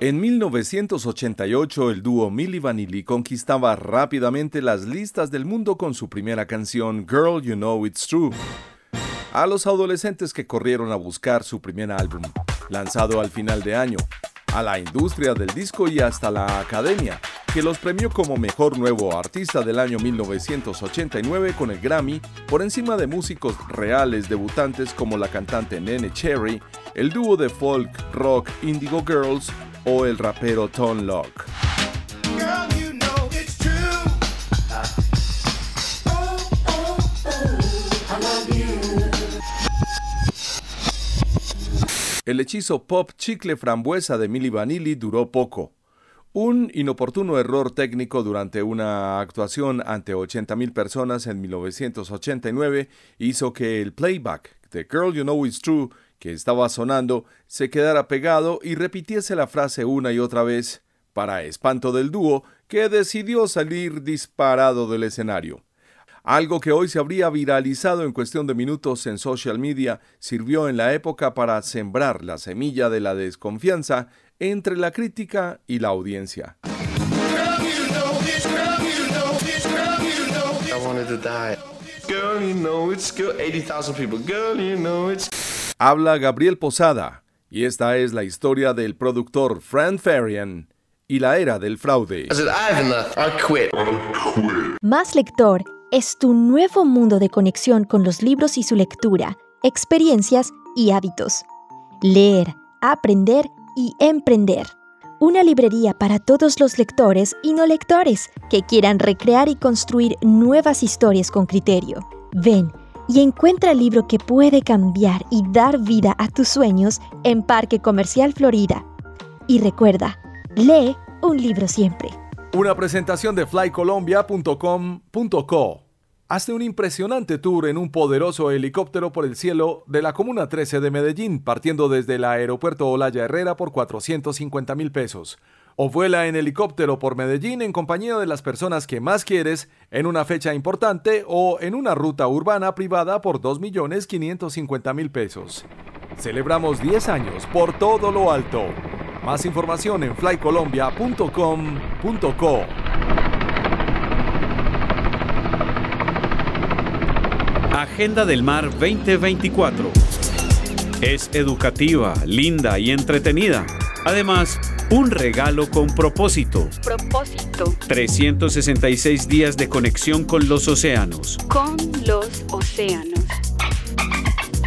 En 1988, el dúo Milli Vanilli conquistaba rápidamente las listas del mundo con su primera canción Girl You Know It's True. A los adolescentes que corrieron a buscar su primer álbum, lanzado al final de año, a la industria del disco y hasta la academia, que los premió como mejor nuevo artista del año 1989 con el Grammy, por encima de músicos reales debutantes como la cantante Nene Cherry, el dúo de folk rock Indigo Girls o el rapero Tone Lock. El hechizo pop chicle frambuesa de Milli Vanilli duró poco. Un inoportuno error técnico durante una actuación ante 80.000 personas en 1989 hizo que el playback de Girl You Know It's True que estaba sonando se quedara pegado y repitiese la frase una y otra vez, para espanto del dúo, que decidió salir disparado del escenario. Algo que hoy se habría viralizado en cuestión de minutos en social media sirvió en la época para sembrar la semilla de la desconfianza entre la crítica y la audiencia. Habla Gabriel Posada, y esta es la historia del productor Fran Farian y la era del fraude. Más lector es tu nuevo mundo de conexión con los libros y su lectura, experiencias y hábitos. Leer, aprender y emprender. Una librería para todos los lectores y no lectores que quieran recrear y construir nuevas historias con criterio. Ven y encuentra el libro que puede cambiar y dar vida a tus sueños en Parque Comercial Florida. Y recuerda, lee un libro siempre. Una presentación de flycolombia.com.co. Hazte un impresionante tour en un poderoso helicóptero por el cielo de la Comuna 13 de Medellín, partiendo desde el aeropuerto Olaya Herrera por 450 mil pesos. O vuela en helicóptero por Medellín en compañía de las personas que más quieres en una fecha importante o en una ruta urbana privada por 2.550.000 pesos. Celebramos 10 años por todo lo alto. Más información en flycolombia.com.co. Agenda del Mar 2024. Es educativa, linda y entretenida. Además, un regalo con propósito. Propósito. 366 días de conexión con los océanos. Con los océanos.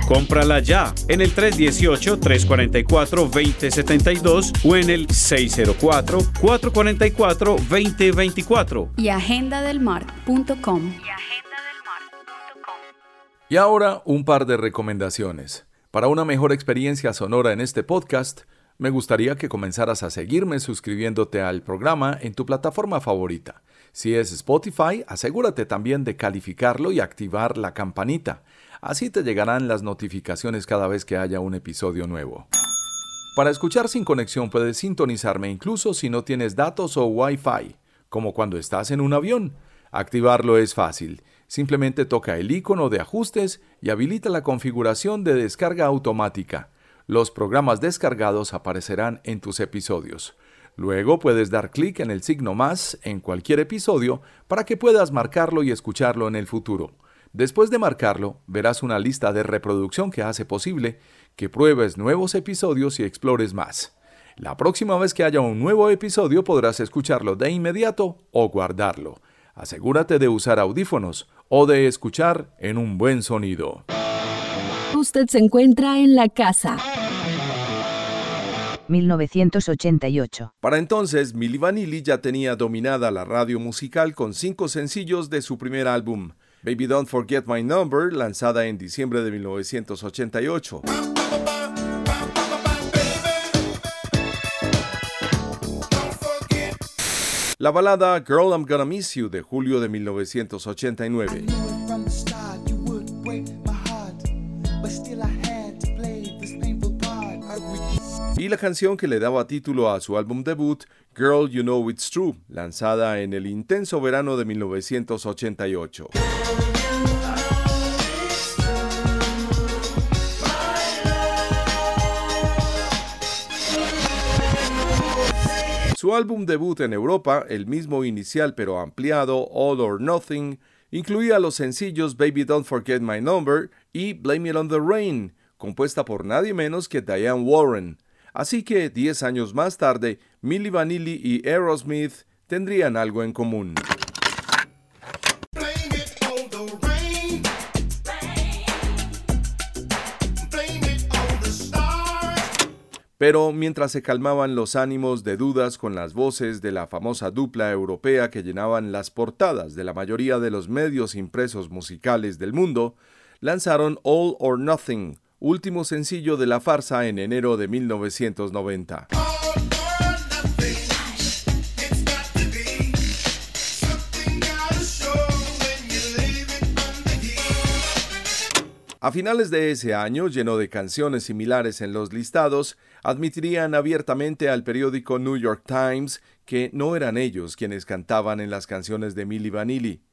Cómprala ya en el 318-344-2072 o en el 604-444-2024. Y agendadelmar.com. Y ahora un par de recomendaciones. Para una mejor experiencia sonora en este podcast, me gustaría que comenzaras a seguirme suscribiéndote al programa en tu plataforma favorita. Si es Spotify, asegúrate también de calificarlo y activar la campanita. Así te llegarán las notificaciones cada vez que haya un episodio nuevo. Para escuchar sin conexión puedes sintonizarme incluso si no tienes datos o Wi-Fi, como cuando estás en un avión. Activarlo es fácil. Simplemente toca el icono de ajustes y habilita la configuración de descarga automática. Los programas descargados aparecerán en tus episodios. Luego puedes dar clic en el signo más en cualquier episodio para que puedas marcarlo y escucharlo en el futuro. Después de marcarlo, verás una lista de reproducción que hace posible que pruebes nuevos episodios y explores más. La próxima vez que haya un nuevo episodio podrás escucharlo de inmediato o guardarlo. Asegúrate de usar audífonos o de escuchar en un buen sonido. Usted se encuentra en la casa. 1988. Para entonces, Milli Vanilli ya tenía dominada la radio musical con cinco sencillos de su primer álbum, Baby Don't Forget My Number, lanzada en diciembre de 1988. La balada Girl I'm Gonna Miss You de julio de 1989. La canción que le daba título a su álbum debut, Girl You Know It's True, lanzada en el intenso verano de 1988. Su álbum debut en Europa, el mismo inicial pero ampliado, All or Nothing, incluía los sencillos Baby Don't Forget My Number y Blame It on the Rain, compuesta por nadie menos que Diane Warren. Así que, 10 años más tarde, Milli Vanilli y Aerosmith tendrían algo en común. Pero mientras se calmaban los ánimos de dudas con las voces de la famosa dupla europea que llenaban las portadas de la mayoría de los medios impresos musicales del mundo, lanzaron All or Nothing, último sencillo de la farsa en enero de 1990. A finales de ese año, lleno de canciones similares en los listados, admitirían abiertamente al periódico New York Times que no eran ellos quienes cantaban en las canciones de Milli Vanilli.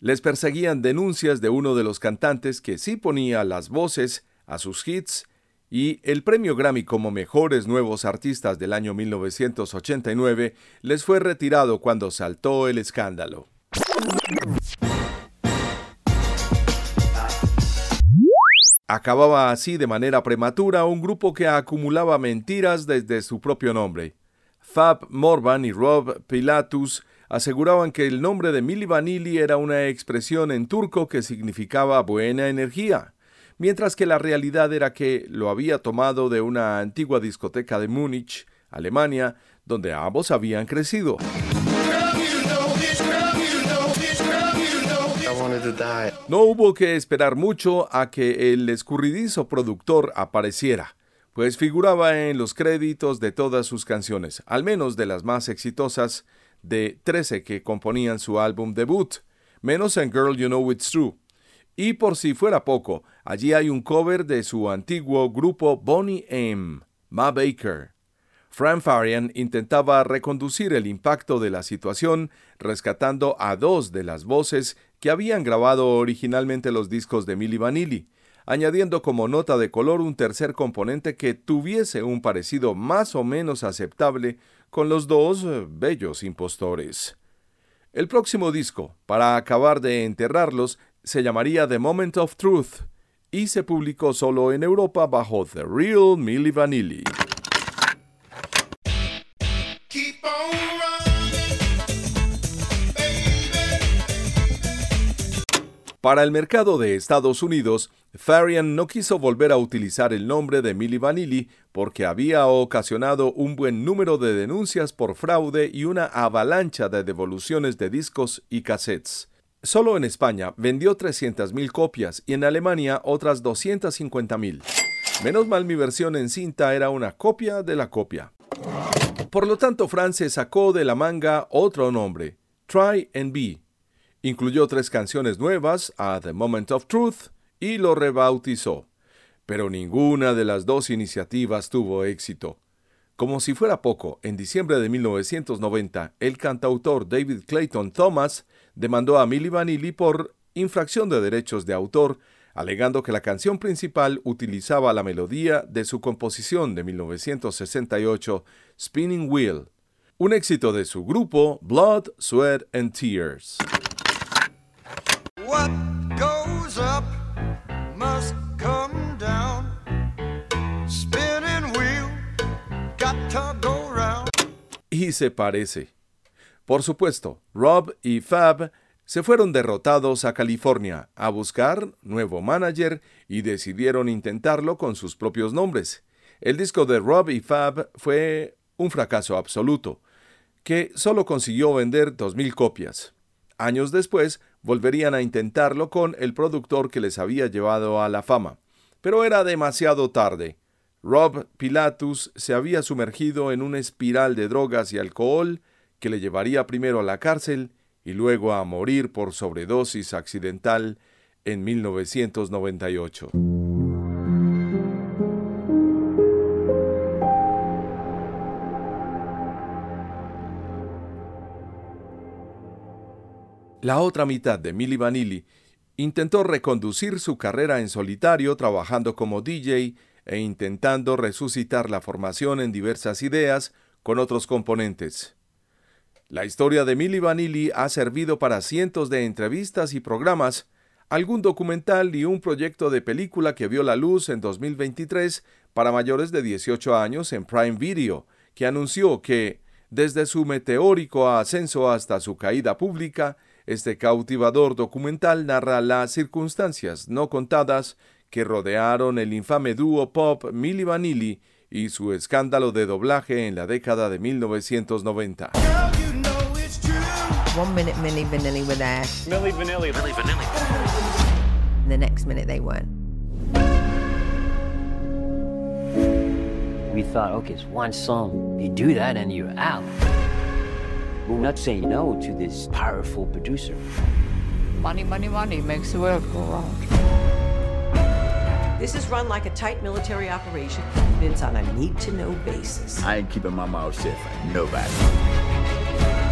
Les perseguían denuncias de uno de los cantantes que sí ponía las voces a sus hits y el premio Grammy como mejores nuevos artistas del año 1989 les fue retirado cuando saltó el escándalo. Acababa así de manera prematura un grupo que acumulaba mentiras desde su propio nombre. Fab Morvan y Rob Pilatus aseguraban que el nombre de Milli Vanilli era una expresión en turco que significaba buena energía, mientras que la realidad era que lo había tomado de una antigua discoteca de Múnich, Alemania, donde ambos habían crecido. No hubo que esperar mucho a que el escurridizo productor apareciera, pues figuraba en los créditos de todas sus canciones, al menos de las más exitosas de 13 que componían su álbum debut, menos en Girl You Know It's True. Y por si fuera poco, allí hay un cover de su antiguo grupo Bonnie M, Ma Baker. Fran Farian intentaba reconducir el impacto de la situación rescatando a dos de las voces que habían grabado originalmente los discos de Milli Vanilli, añadiendo como nota de color un tercer componente que tuviese un parecido más o menos aceptable con los dos eh, bellos impostores. El próximo disco, para acabar de enterrarlos, se llamaría The Moment of Truth y se publicó solo en Europa bajo The Real Milli Vanilli. Para el mercado de Estados Unidos, Farian no quiso volver a utilizar el nombre de Milli Vanilli porque había ocasionado un buen número de denuncias por fraude y una avalancha de devoluciones de discos y cassettes. Solo en España vendió 300.000 copias y en Alemania otras 250.000. Menos mal mi versión en cinta era una copia de la copia. Por lo tanto, Fran se sacó de la manga otro nombre, Try and Be, Incluyó tres canciones nuevas, a The Moment of Truth, y lo rebautizó. Pero ninguna de las dos iniciativas tuvo éxito. Como si fuera poco, en diciembre de 1990, el cantautor David Clayton Thomas demandó a Milli Vanilli por infracción de derechos de autor, alegando que la canción principal utilizaba la melodía de su composición de 1968, Spinning Wheel, un éxito de su grupo Blood, Sweat and Tears. Y se parece. Por supuesto, Rob y Fab se fueron derrotados a California a buscar nuevo manager y decidieron intentarlo con sus propios nombres. El disco de Rob y Fab fue un fracaso absoluto, que solo consiguió vender 2.000 copias. Años después volverían a intentarlo con el productor que les había llevado a la fama, pero era demasiado tarde. Rob Pilatus se había sumergido en una espiral de drogas y alcohol que le llevaría primero a la cárcel y luego a morir por sobredosis accidental en 1998. La otra mitad de Milli Vanilli intentó reconducir su carrera en solitario trabajando como DJ e intentando resucitar la formación en diversas ideas con otros componentes. La historia de Milli Vanilli ha servido para cientos de entrevistas y programas, algún documental y un proyecto de película que vio la luz en 2023 para mayores de 18 años en Prime Video, que anunció que, desde su meteórico ascenso hasta su caída pública, este cautivador documental narra las circunstancias no contadas que rodearon el infame dúo pop Milli Vanilli y su escándalo de doblaje en la década de 1990. One minute Milli Vanilli were there. Milli Vanilli. Milli Vanilli. The next minute they weren't. We thought, okay, it's one song. You do that and you're out. We're not saying no to this powerful producer. Money, money, money makes the world go round. This is run like a tight military operation. It's on a need to know basis. I ain't keeping my mouth shut for nobody.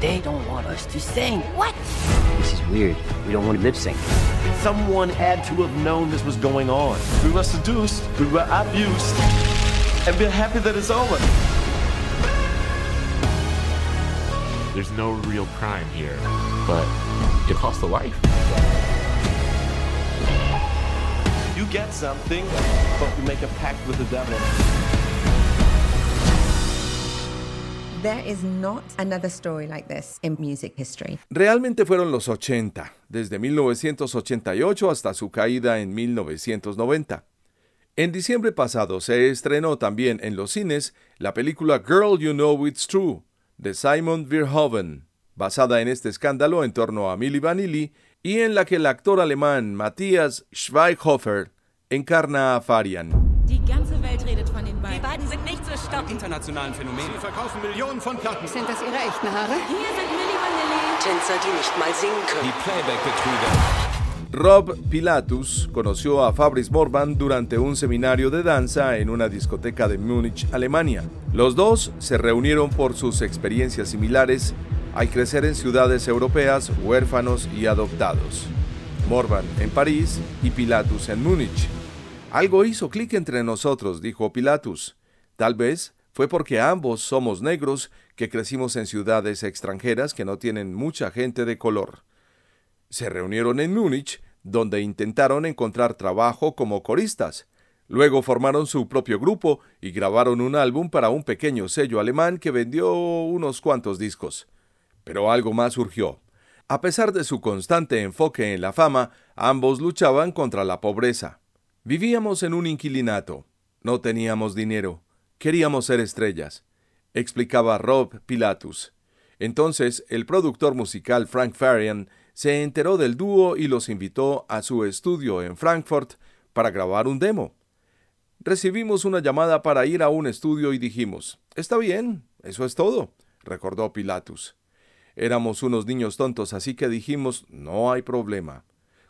They don't want us to sing. What? This is weird. We don't want to lip sync. Someone had to have known this was going on. We were seduced, we were abused, and we're happy that it's over. There's no real crime here, but it costs a life. You get something, but you make a pact with the devil. There is not another story like this in music history. Realmente fueron los 80, desde 1988 hasta su caída en 1990. En diciembre pasado se estrenó también en los cines la película Girl You Know It's True de Simon Verhoeven, basada en este escándalo en torno a Milli Vanilli y en la que el actor alemán Matthias Schweighofer encarna a Farian. Die ganze Welt redet von den beiden. Internationalen Phänomen. Sie verkaufen Millionen von Platten. Sind das ihre echten Haare? Hier sind Milli Vanilli. Tänzer, die nicht mal singen können. Die Playback-Betrüger. Rob Pilatus conoció a Fabrice Morvan durante un seminario de danza en una discoteca de Múnich, Alemania. Los dos se reunieron por sus experiencias similares al crecer en ciudades europeas huérfanos y adoptados. Morvan en París y Pilatus en Múnich. Algo hizo clic entre nosotros, dijo Pilatus. Tal vez fue porque ambos somos negros que crecimos en ciudades extranjeras que no tienen mucha gente de color. Se reunieron en Múnich, donde intentaron encontrar trabajo como coristas. Luego formaron su propio grupo y grabaron un álbum para un pequeño sello alemán que vendió unos cuantos discos. Pero algo más surgió. A pesar de su constante enfoque en la fama, ambos luchaban contra la pobreza. Vivíamos en un inquilinato. No teníamos dinero. Queríamos ser estrellas, explicaba Rob Pilatus. Entonces, el productor musical Frank Farian se enteró del dúo y los invitó a su estudio en Frankfurt para grabar un demo. Recibimos una llamada para ir a un estudio y dijimos, Está bien, eso es todo, recordó Pilatus. Éramos unos niños tontos, así que dijimos, no hay problema.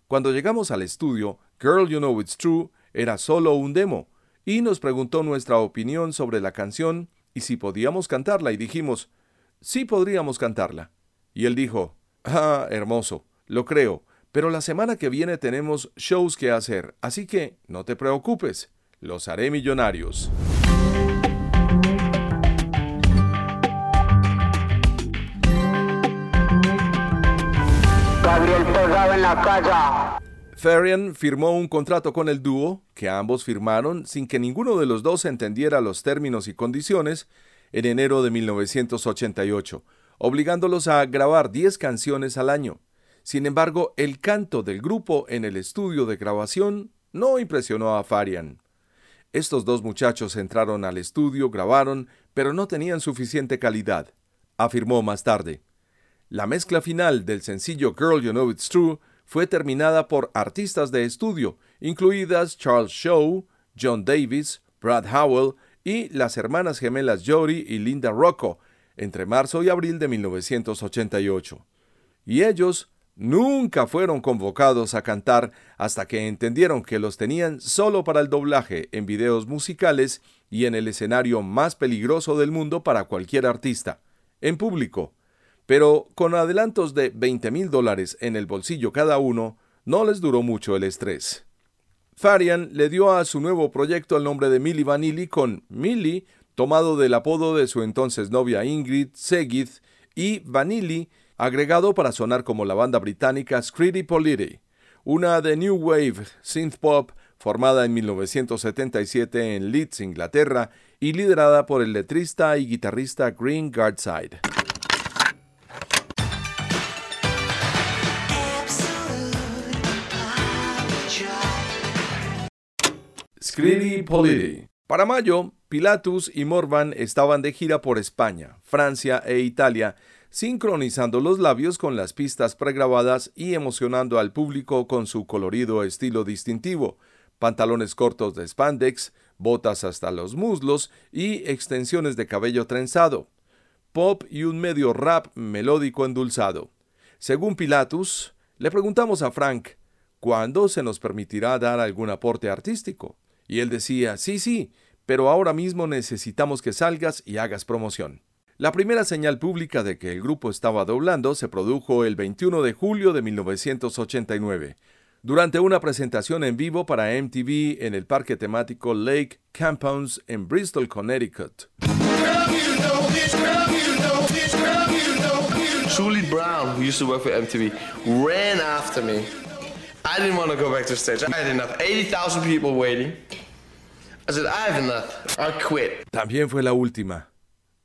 Cuando llegamos al estudio, Girl You Know It's True era solo un demo, y nos preguntó nuestra opinión sobre la canción y si podíamos cantarla, y dijimos, sí podríamos cantarla. Y él dijo, ah, hermoso, lo creo, pero la semana que viene tenemos shows que hacer, así que no te preocupes, los haré millonarios. Gabriel Pegado en la casa. Farian firmó un contrato con el dúo, que ambos firmaron sin que ninguno de los dos entendiera los términos y condiciones, en enero de 1988, obligándolos a grabar 10 canciones al año. Sin embargo, el canto del grupo en el estudio de grabación no impresionó a Farian. Estos dos muchachos entraron al estudio, grabaron, pero no tenían suficiente calidad, afirmó más tarde. La mezcla final del sencillo Girl You Know It's True fue terminada por artistas de estudio, incluidas Charles Shaw, John Davis, Brad Howell y las hermanas gemelas Jody y Linda Rocco, entre marzo y abril de 1988. Y ellos nunca fueron convocados a cantar hasta que entendieron que los tenían solo para el doblaje en videos musicales y en el escenario más peligroso del mundo para cualquier artista, en público. Pero con adelantos de 20 mil dólares en el bolsillo cada uno, no les duró mucho el estrés. Farian le dio a su nuevo proyecto el nombre de Milli Vanilli con Millie, tomado del apodo de su entonces novia Ingrid Segith, y Vanilli, agregado para sonar como la banda británica Scritti Politti, una de New Wave synth pop formada en 1977 en Leeds, Inglaterra, y liderada por el letrista y guitarrista Green Guardside. Para mayo, Pilatus y Morvan estaban de gira por España, Francia e Italia, sincronizando los labios con las pistas pregrabadas y emocionando al público con su colorido estilo distintivo, pantalones cortos de spandex, botas hasta los muslos y extensiones de cabello trenzado, pop y un medio rap melódico endulzado. Según Pilatus, le preguntamos a Frank, ¿cuándo se nos permitirá dar algún aporte artístico? Y él decía, sí, sí, pero ahora mismo necesitamos que salgas y hagas promoción. La primera señal pública de que el grupo estaba doblando se produjo el 21 de julio de 1989, durante una presentación en vivo para MTV en el parque temático Lake Campounds en Bristol, Connecticut. Julie Brown, who used to work for MTV, ran after me. I didn't want to go back to stage. I had enough. 80,000 people waiting. I said, I have enough. I quit. También fue la última.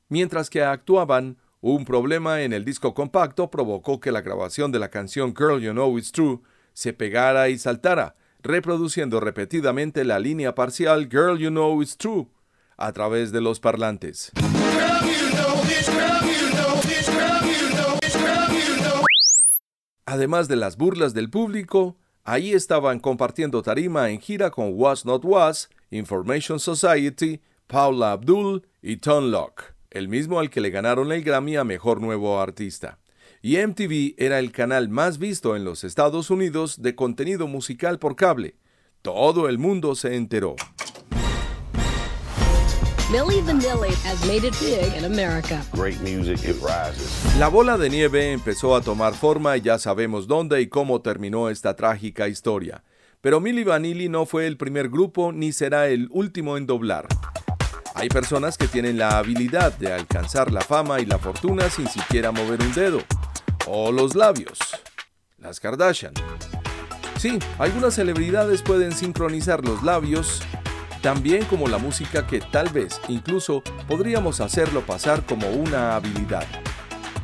Mientras que actuaban, un problema en el disco compacto provocó que la grabación de la canción Girl You Know It's True se pegara y saltara, reproduciendo repetidamente la línea parcial Girl You Know It's True a través de los parlantes. Además de las burlas del público, ahí estaban compartiendo tarima en gira con Was Not Was, Information Society, Paula Abdul y Tom Locke, el mismo al que le ganaron el Grammy a Mejor Nuevo Artista. Y MTV era el canal más visto en los Estados Unidos de contenido musical por cable. Todo el mundo se enteró. Milli Vanilli has made it big in America. Great music, it rises. La bola de nieve empezó a tomar forma y ya sabemos dónde y cómo terminó esta trágica historia. Pero Milli Vanilli no fue el primer grupo ni será el último en doblar. Hay personas que tienen la habilidad de alcanzar la fama y la fortuna sin siquiera mover un dedo. O los labios. Las Kardashian. Sí, algunas celebridades pueden sincronizar los labios también como la música que tal vez incluso podríamos hacerlo pasar como una habilidad.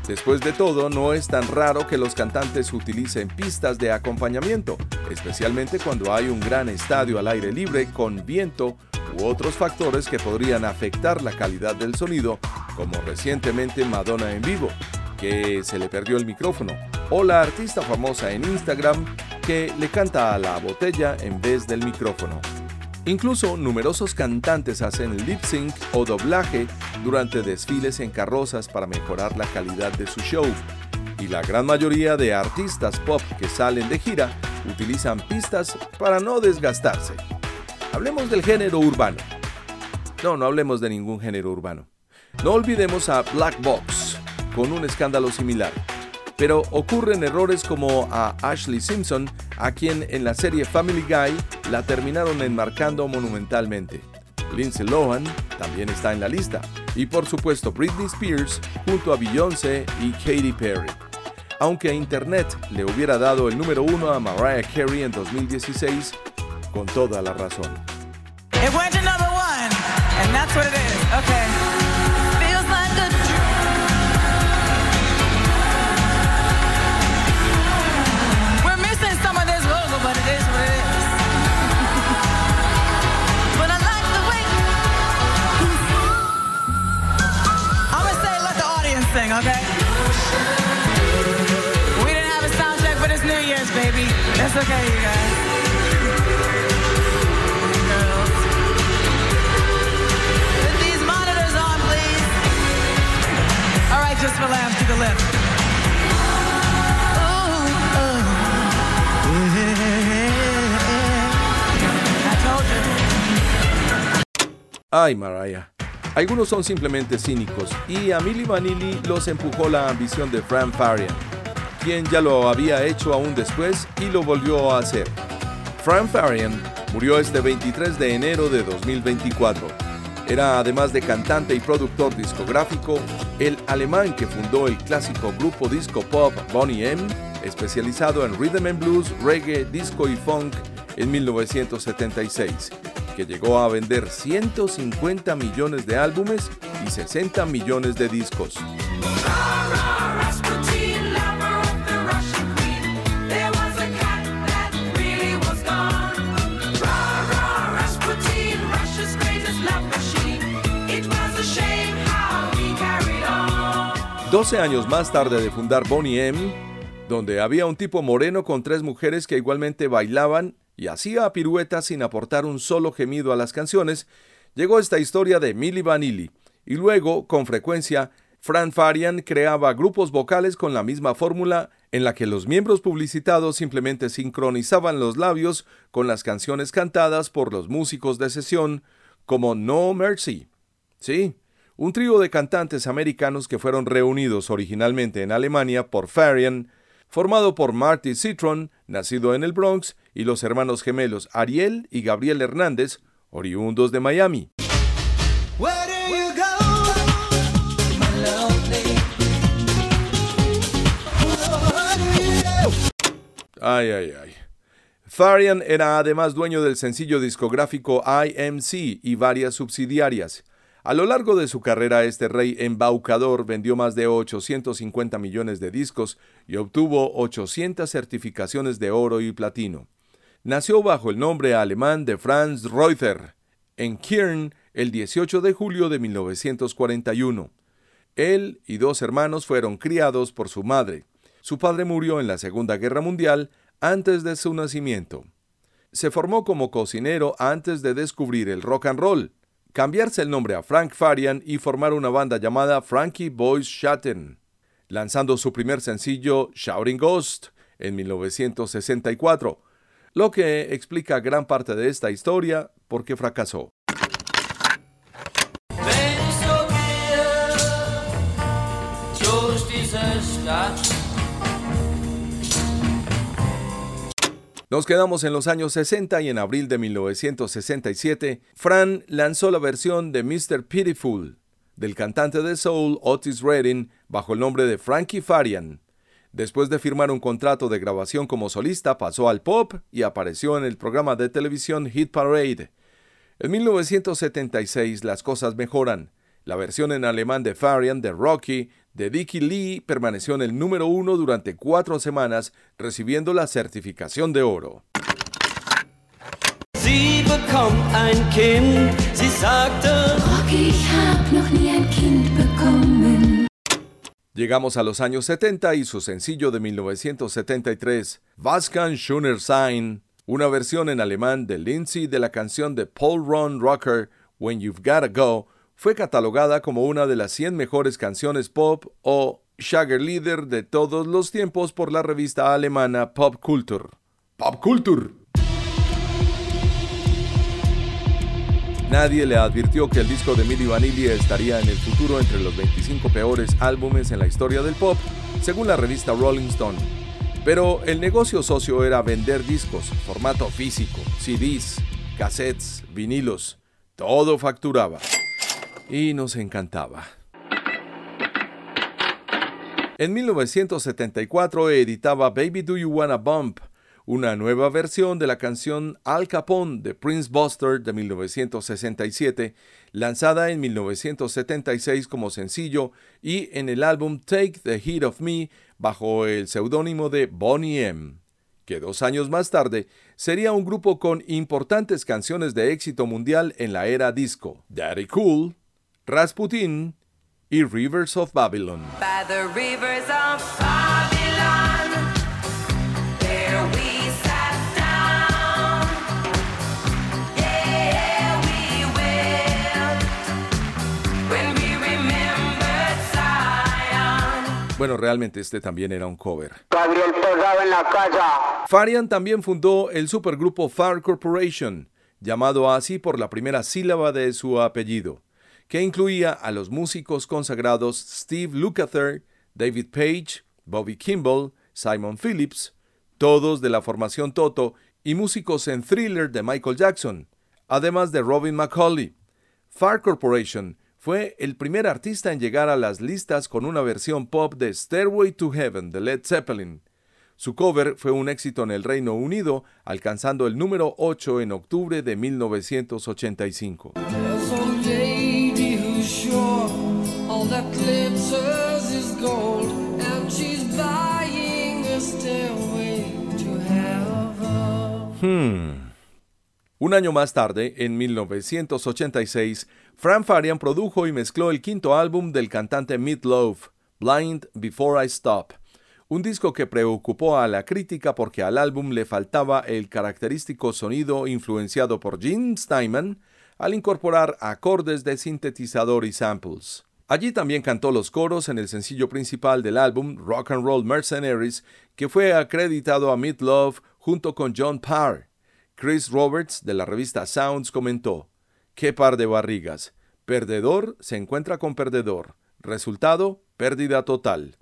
Después de todo, no es tan raro que los cantantes utilicen pistas de acompañamiento, especialmente cuando hay un gran estadio al aire libre con viento u otros factores que podrían afectar la calidad del sonido, como recientemente Madonna en vivo, que se le perdió el micrófono, o la artista famosa en Instagram que le canta a la botella en vez del micrófono. Incluso numerosos cantantes hacen lip sync o doblaje durante desfiles en carrozas para mejorar la calidad de su show. Y la gran mayoría de artistas pop que salen de gira utilizan pistas para no desgastarse. Hablemos del género urbano. No, no hablemos de ningún género urbano. No olvidemos a Black Box, con un escándalo similar. Pero ocurren errores como a Ashley Simpson, a quien en la serie Family Guy la terminaron enmarcando monumentalmente. Lindsay Lohan también está en la lista. Y por supuesto Britney Spears junto a Beyoncé y Katy Perry. Aunque Internet le hubiera dado el número uno a Mariah Carey en 2016, con toda la razón. Ay, Mariah. Algunos son simplemente cínicos y a Milli Vanilli los empujó la ambición de Fran Farian, quien ya lo había hecho aún después y lo volvió a hacer. Fran Farian murió este 23 de enero de 2024. Era además de cantante y productor discográfico, el alemán que fundó el clásico grupo disco pop Boney M, especializado en rhythm and blues, reggae, disco y funk en 1976 que llegó a vender 150 millones de álbumes y 60 millones de discos. Doce años más tarde de fundar Boney M, donde había un tipo moreno con tres mujeres que igualmente bailaban y hacía piruetas sin aportar un solo gemido a las canciones, llegó esta historia de Milli Vanilli, y luego, con frecuencia, Fran Farian creaba grupos vocales con la misma fórmula en la que los miembros publicitados simplemente sincronizaban los labios con las canciones cantadas por los músicos de sesión, como No Mercy. Sí, un trío de cantantes americanos que fueron reunidos originalmente en Alemania por Farian, formado por Marty Citron, nacido en el Bronx, y los hermanos gemelos Ariel y Gabriel Hernández, oriundos de Miami. Ay, ay, ay. Farian era además dueño del sencillo discográfico IMC y varias subsidiarias. A lo largo de su carrera, este rey embaucador vendió más de 850 millones de discos y obtuvo 800 certificaciones de oro y platino. Nació bajo el nombre alemán de Franz Reuter en Kiern el 18 de julio de 1941. Él y dos hermanos fueron criados por su madre. Su padre murió en la Segunda Guerra Mundial antes de su nacimiento. Se formó como cocinero antes de descubrir el rock and roll, cambiarse el nombre a Frank Farian y formar una banda llamada Frankie Boys Shatten, lanzando su primer sencillo Shouting Ghost en 1964, lo que explica gran parte de esta historia porque fracasó. Nos quedamos en los años 60 y en abril de 1967, Fran lanzó la versión de Mr. Pitiful del cantante de soul Otis Redding bajo el nombre de Frankie Farian. Después de firmar un contrato de grabación como solista, pasó al pop y apareció en el programa de televisión Hit Parade. En 1976 las cosas mejoran. La versión en alemán de Farian de Rocky de Dickie Lee permaneció en el número uno durante cuatro semanas, recibiendo la certificación de oro. Sie bekommt ein Kind, sie sagte, Rocky, ich hab noch nie ein Kind bekommen. Llegamos a los años 70 y su sencillo de 1973, Was kann schöner sein, una versión en alemán de Lindsay de la canción de Paul Ron Rocker, When You've Gotta Go, fue catalogada como una de las 100 mejores canciones pop o Schlagerlieder de todos los tiempos por la revista alemana Pop Culture. Pop Culture. Nadie le advirtió que el disco de Milli Vanilli estaría en el futuro entre los 25 peores álbumes en la historia del pop, según la revista Rolling Stone. Pero el negocio socio era vender discos, formato físico, CDs, cassettes, vinilos. Todo facturaba. Y nos encantaba. En 1974 editaba Baby Do You Wanna Bump, una nueva versión de la canción Al Capone de Prince Buster de 1967, lanzada en 1976 como sencillo y en el álbum Take the Heat of Me bajo el seudónimo de Bonnie M, que dos años más tarde sería un grupo con importantes canciones de éxito mundial en la era disco, Daddy Cool, Rasputin y Rivers of Babylon. Bueno, realmente este también era un cover. Farian también fundó el supergrupo Far Corporation, llamado así por la primera sílaba de su apellido que incluía a los músicos consagrados Steve Lukather, David Page, Bobby Kimball, Simon Phillips, todos de la formación Toto, y músicos en Thriller de Michael Jackson, además de Robin McCauley. Far Corporation fue el primer artista en llegar a las listas con una versión pop de Stairway to Heaven de Led Zeppelin. Su cover fue un éxito en el Reino Unido, alcanzando el número 8 en octubre de 1985. Un año más tarde, en 1986, Fran Farian produjo y mezcló el quinto álbum del cantante Meat Loaf, Blind Before I Stop, un disco que preocupó a la crítica porque al álbum le faltaba el característico sonido influenciado por Gene Steinman al incorporar acordes de sintetizador y samples. Allí también cantó los coros en el sencillo principal del álbum, Rock and Roll Mercenaries, que fue acreditado a Meat Love junto con John Parr. Chris Roberts de la revista Sounds comentó, qué par de barrigas. Perdedor se encuentra con perdedor. Resultado, pérdida total.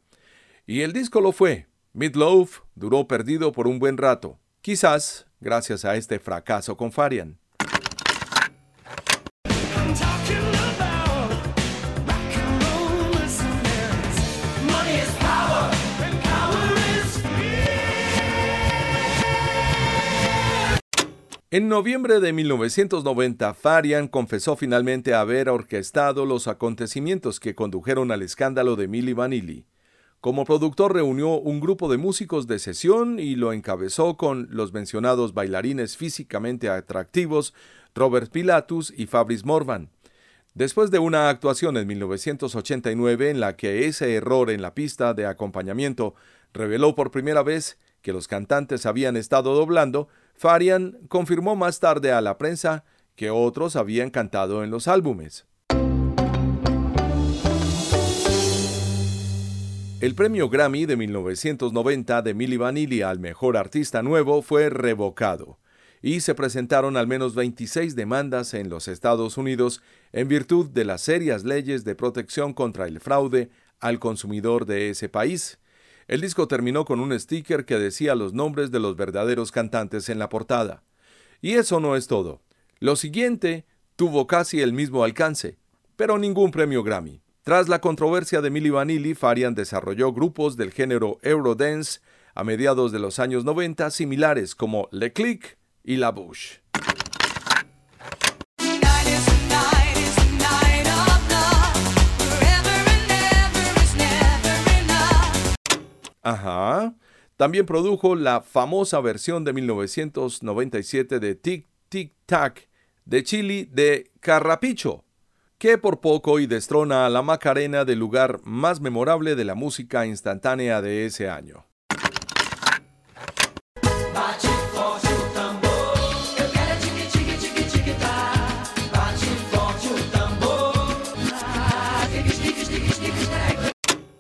Y el disco lo fue. Midloaf duró perdido por un buen rato, quizás gracias a este fracaso con Farian. En noviembre de 1990, Farian confesó finalmente haber orquestado los acontecimientos que condujeron al escándalo de Milli Vanilli. Como productor reunió un grupo de músicos de sesión y lo encabezó con los mencionados bailarines físicamente atractivos Robert Pilatus y Fabrice Morvan. Después de una actuación en 1989 en la que ese error en la pista de acompañamiento reveló por primera vez que los cantantes habían estado doblando, Farian confirmó más tarde a la prensa que otros habían cantado en los álbumes. El premio Grammy de 1990 de Milli Vanilli al mejor artista nuevo fue revocado y se presentaron al menos 26 demandas en los Estados Unidos en virtud de las serias leyes de protección contra el fraude al consumidor de ese país, el disco terminó con un sticker que decía los nombres de los verdaderos cantantes en la portada. Y eso no es todo. Lo siguiente tuvo casi el mismo alcance, pero ningún premio Grammy. Tras la controversia de Milli Vanilli, Farian desarrolló grupos del género Eurodance a mediados de los años 90 similares como Le Click y La Bouche. Ajá. También produjo la famosa versión de 1997 de Tic Tic Tac de Chili de Carrapicho, que por poco y destrona a la Macarena del lugar más memorable de la música instantánea de ese año.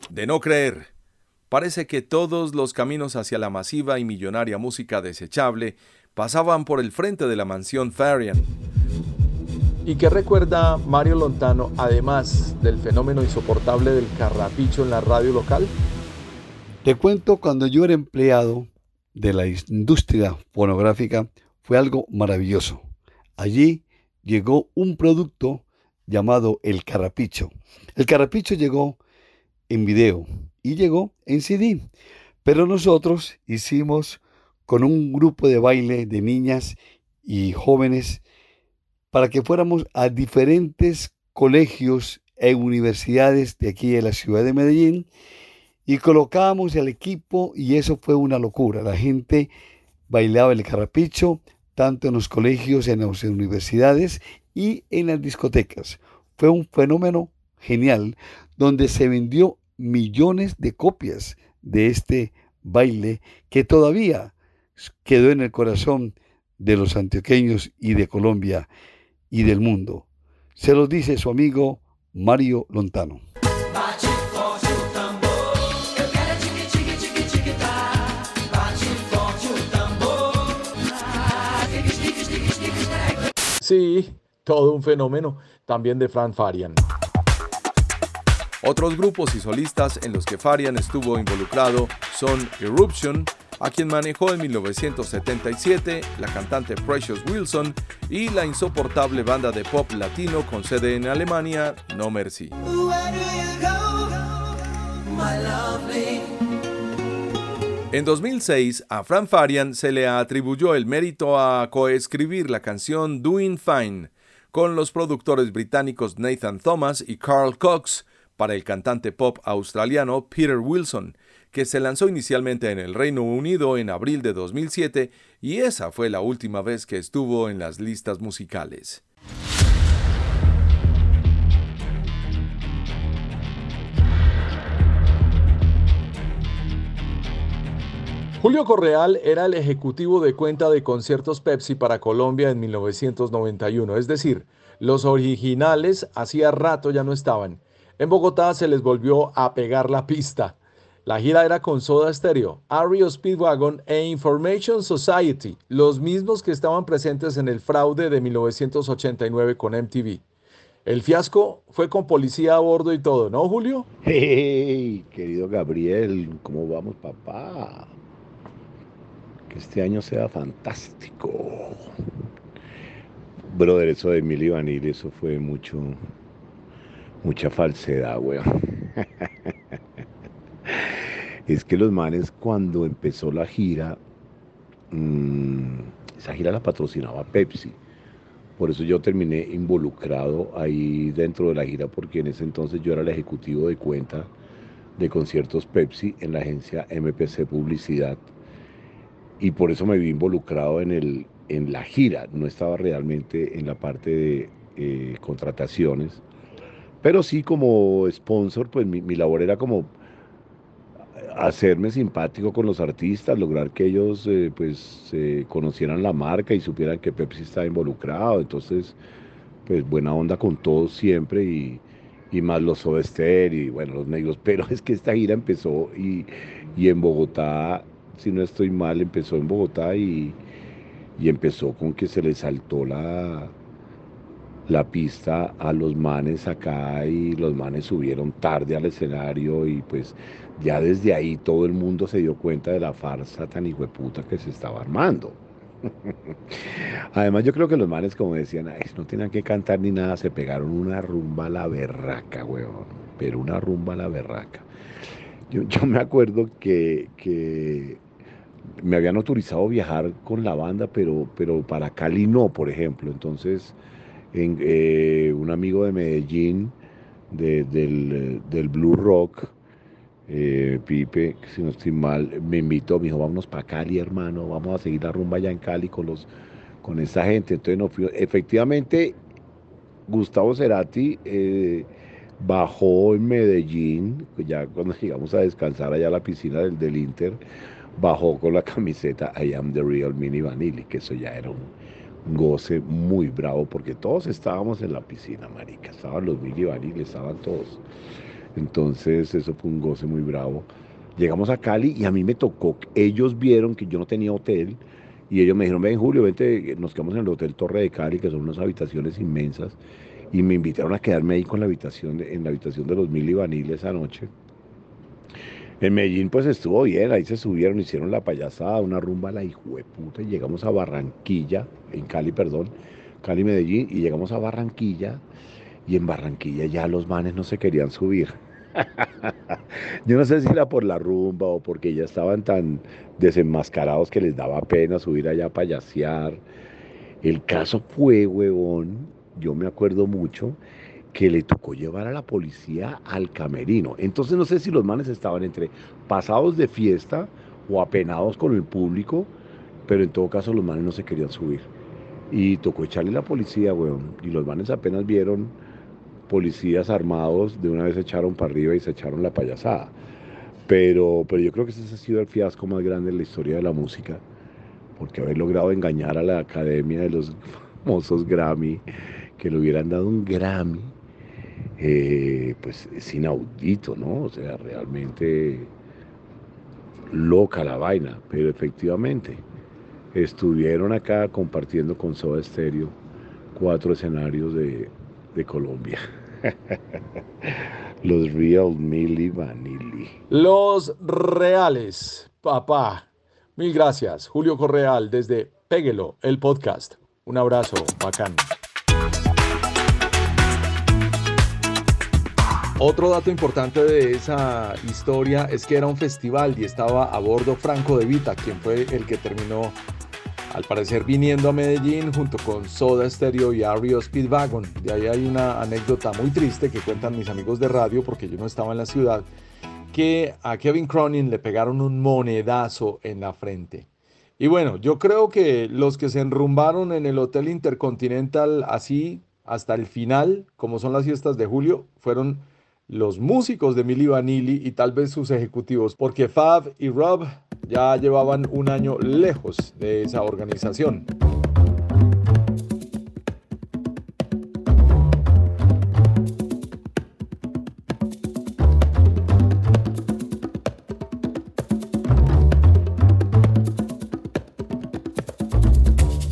De no creer, Parece que todos los caminos hacia la masiva y millonaria música desechable pasaban por el frente de la mansión Farian. ¿Y qué recuerda Mario Lontano, además del fenómeno insoportable del carrapicho en la radio local? Te cuento, cuando yo era empleado de la industria fonográfica, fue algo maravilloso. Allí llegó un producto llamado el carrapicho. El carrapicho llegó en video, y llegó en CD. Pero nosotros hicimos con un grupo de baile de niñas y jóvenes para que fuéramos a diferentes colegios e universidades de aquí de la ciudad de Medellín y colocábamos el equipo y eso fue una locura. La gente bailaba el carrapicho tanto en los colegios, en las universidades y en las discotecas. Fue un fenómeno genial donde se vendió millones de copias de este baile que todavía quedó en el corazón de los antioqueños y de Colombia y del mundo. Se los dice su amigo Mario Lontano. Sí, todo un fenómeno también de Frank Farian. Otros grupos y solistas en los que Farian estuvo involucrado son Eruption, a quien manejó en 1977 la cantante Precious Wilson y la insoportable banda de pop latino con sede en Alemania, No Mercy. En 2006, a Fran Farian se le atribuyó el mérito a coescribir la canción Doing Fine con los productores británicos Nathan Thomas y Carl Cox para el cantante pop australiano Peter Wilson, que se lanzó inicialmente en el Reino Unido en abril de 2007 y esa fue la última vez que estuvo en las listas musicales. Julio Correal era el ejecutivo de cuenta de conciertos Pepsi para Colombia en 1991, es decir, los originales hacía rato ya no estaban. En Bogotá se les volvió a pegar la pista. La gira era con Soda Stereo, Ario Speedwagon e Information Society, los mismos que estaban presentes en el fraude de 1989 con MTV. El fiasco fue con policía a bordo y todo, ¿no, Julio? Hey, querido Gabriel, ¿cómo vamos, papá? Que este año sea fantástico. Brother, eso de Emilio Vanil, eso fue mucho, mucha falsedad, weón. es que los manes cuando empezó la gira, mmm, esa gira la patrocinaba Pepsi. Por eso yo terminé involucrado ahí dentro de la gira, porque en ese entonces yo era el ejecutivo de cuenta de conciertos Pepsi en la agencia MPC Publicidad y por eso me vi involucrado en, el, en la gira, no estaba realmente en la parte de eh, contrataciones, pero sí como sponsor, pues mi, mi, labor era como hacerme simpático con los artistas, lograr que ellos eh, pues eh, conocieran la marca y supieran que Pepsi estaba involucrado, entonces pues buena onda con todos siempre y, y más los Soda y bueno, los negros, pero es que esta gira empezó y, y en Bogotá si no estoy mal, empezó en Bogotá y, empezó con que se le saltó la, la pista a los manes acá y los manes subieron tarde al escenario y pues ya desde ahí todo el mundo se dio cuenta de la farsa tan hijueputa que se estaba armando. Además yo creo que los manes como decían, no tenían que cantar ni nada, se pegaron una rumba a la berraca, weón, pero una rumba a la berraca. Yo, yo me acuerdo que, que me habían autorizado viajar con la banda, pero, pero para Cali no, por ejemplo. Entonces, eh, un amigo de Medellín, del, del, Blue Rock, eh, Pipe, si no estoy mal, me invitó, me dijo, vámonos para Cali, hermano, vamos a seguir la rumba allá en Cali con, los, con esta gente. Entonces, no fui, efectivamente, Gustavo Cerati eh, bajó en Medellín, ya cuando llegamos a descansar allá a la piscina del, del Inter, bajó con la camiseta I am the real Mini Vanilli, que eso ya era un goce muy bravo, porque todos estábamos en la piscina, marica, estaban los Mini Vanilli, estaban todos. Entonces eso fue un goce muy bravo. Llegamos a Cali y a mí me tocó, ellos vieron que yo no tenía hotel y ellos me dijeron, ven Julio, vente, nos quedamos en el Hotel Torre de Cali, que son unas habitaciones inmensas, y me invitaron a quedarme ahí con la habitación, en la habitación de los Mili Vanilli esa noche. En Medellín pues estuvo bien, ahí se subieron, hicieron la payasada, una rumba a la puta, y llegamos a Barranquilla, en Cali, perdón, Cali, Medellín, y llegamos a Barranquilla, y en Barranquilla ya los manes no se querían subir. Yo no sé si era por la rumba o porque ya estaban tan desenmascarados que les daba pena subir allá a payasear. El caso fue, huevón, yo me acuerdo mucho, que le tocó llevar a la policía al camerino. Entonces no sé si los manes estaban entre pasados de fiesta o apenados con el público, pero en todo caso los manes no se querían subir. Y tocó echarle la policía, weón. Y los manes apenas vieron policías armados, de una vez se echaron para arriba y se echaron la payasada. Pero, pero yo creo que ese ha sido el fiasco más grande en la historia de la música, porque haber logrado engañar a la academia de los famosos Grammy, que le hubieran dado un Grammy eh, pues es inaudito, ¿no? O sea, realmente loca la vaina, pero efectivamente estuvieron acá compartiendo con Soda Stereo cuatro escenarios de, de Colombia. Los Real Milli Vanilli. Los reales, papá. Mil gracias, Julio Correal, desde Péguelo, el podcast. Un abrazo, bacán. Otro dato importante de esa historia es que era un festival y estaba a bordo Franco de Vita, quien fue el que terminó, al parecer, viniendo a Medellín junto con Soda Stereo y Ario Speedwagon. De ahí hay una anécdota muy triste que cuentan mis amigos de radio, porque yo no estaba en la ciudad, que a Kevin Cronin le pegaron un monedazo en la frente. Y bueno, yo creo que los que se enrumbaron en el Hotel Intercontinental así hasta el final, como son las fiestas de julio, fueron los músicos de Milli Vanilli y tal vez sus ejecutivos, porque Fab y Rob ya llevaban un año lejos de esa organización.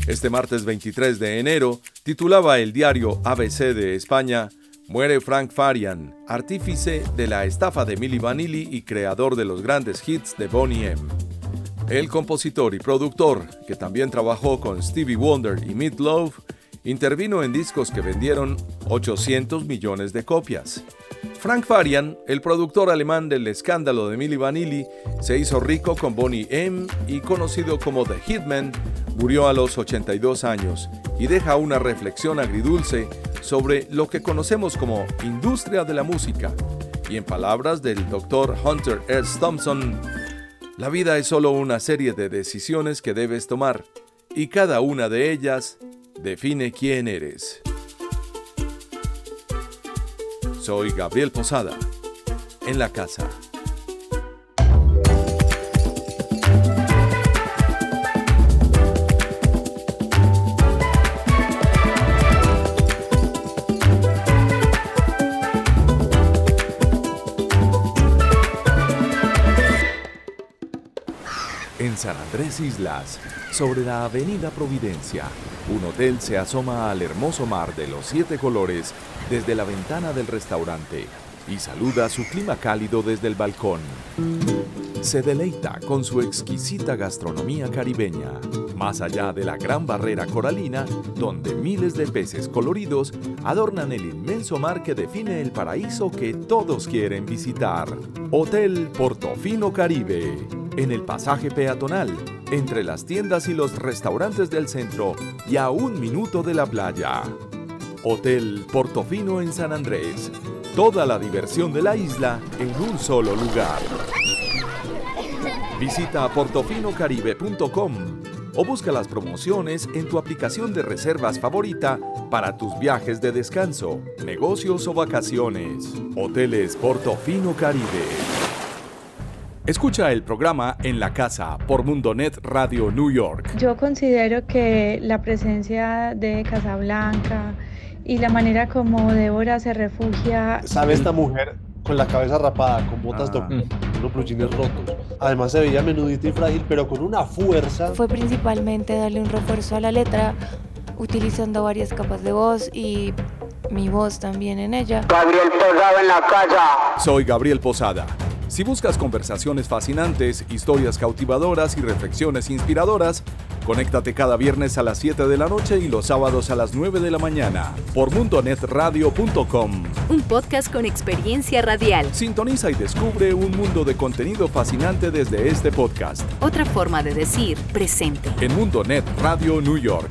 Este martes 23 de enero titulaba el diario ABC de España Muere Frank Farian, artífice de la estafa de Milli Vanilli y creador de los grandes hits de Boney M. El compositor y productor, que también trabajó con Stevie Wonder y Meat Loaf, intervino en discos que vendieron 800 millones de copias. Frank Farian, el productor alemán del escándalo de Milli Vanilli, se hizo rico con Boney M y conocido como The Hitman, murió a los 82 años y deja una reflexión agridulce sobre lo que conocemos como industria de la música. Y en palabras del doctor Hunter S. Thompson, la vida es solo una serie de decisiones que debes tomar y cada una de ellas define quién eres. Soy Gabriel Posada, en la casa. San Andrés Islas, sobre la Avenida Providencia, un hotel se asoma al hermoso mar de los siete colores desde la ventana del restaurante y saluda su clima cálido desde el balcón. Se deleita con su exquisita gastronomía caribeña, más allá de la gran barrera coralina, donde miles de peces coloridos adornan el inmenso mar que define el paraíso que todos quieren visitar. Hotel Portofino Caribe, en el pasaje peatonal, entre las tiendas y los restaurantes del centro y a un minuto de la playa. Hotel Portofino en San Andrés. Toda la diversión de la isla en un solo lugar. Visita portofinocaribe.com o busca las promociones en tu aplicación de reservas favorita para tus viajes de descanso, negocios o vacaciones. Hoteles Portofino Caribe. Escucha el programa En la Casa por Mundonet Radio New York. Yo considero que la presencia de Casablanca y la manera como Débora se refugia. ¿Sabe esta mujer con la cabeza rapada, con botas Ah. de unos jeans rotos? Además se veía menudita y frágil, pero con una fuerza. Fue principalmente darle un refuerzo a la letra, utilizando varias capas de voz y mi voz también en ella. Gabriel Posada en la casa. Soy Gabriel Posada. Si buscas conversaciones fascinantes, historias cautivadoras y reflexiones inspiradoras, conéctate cada viernes a las 7 de la noche y los sábados a las 9 de la mañana por mundonetradio.com. Un podcast con experiencia radial. Sintoniza y descubre un mundo de contenido fascinante desde este podcast Otra forma de decir presente. en Mundonet Radio New York.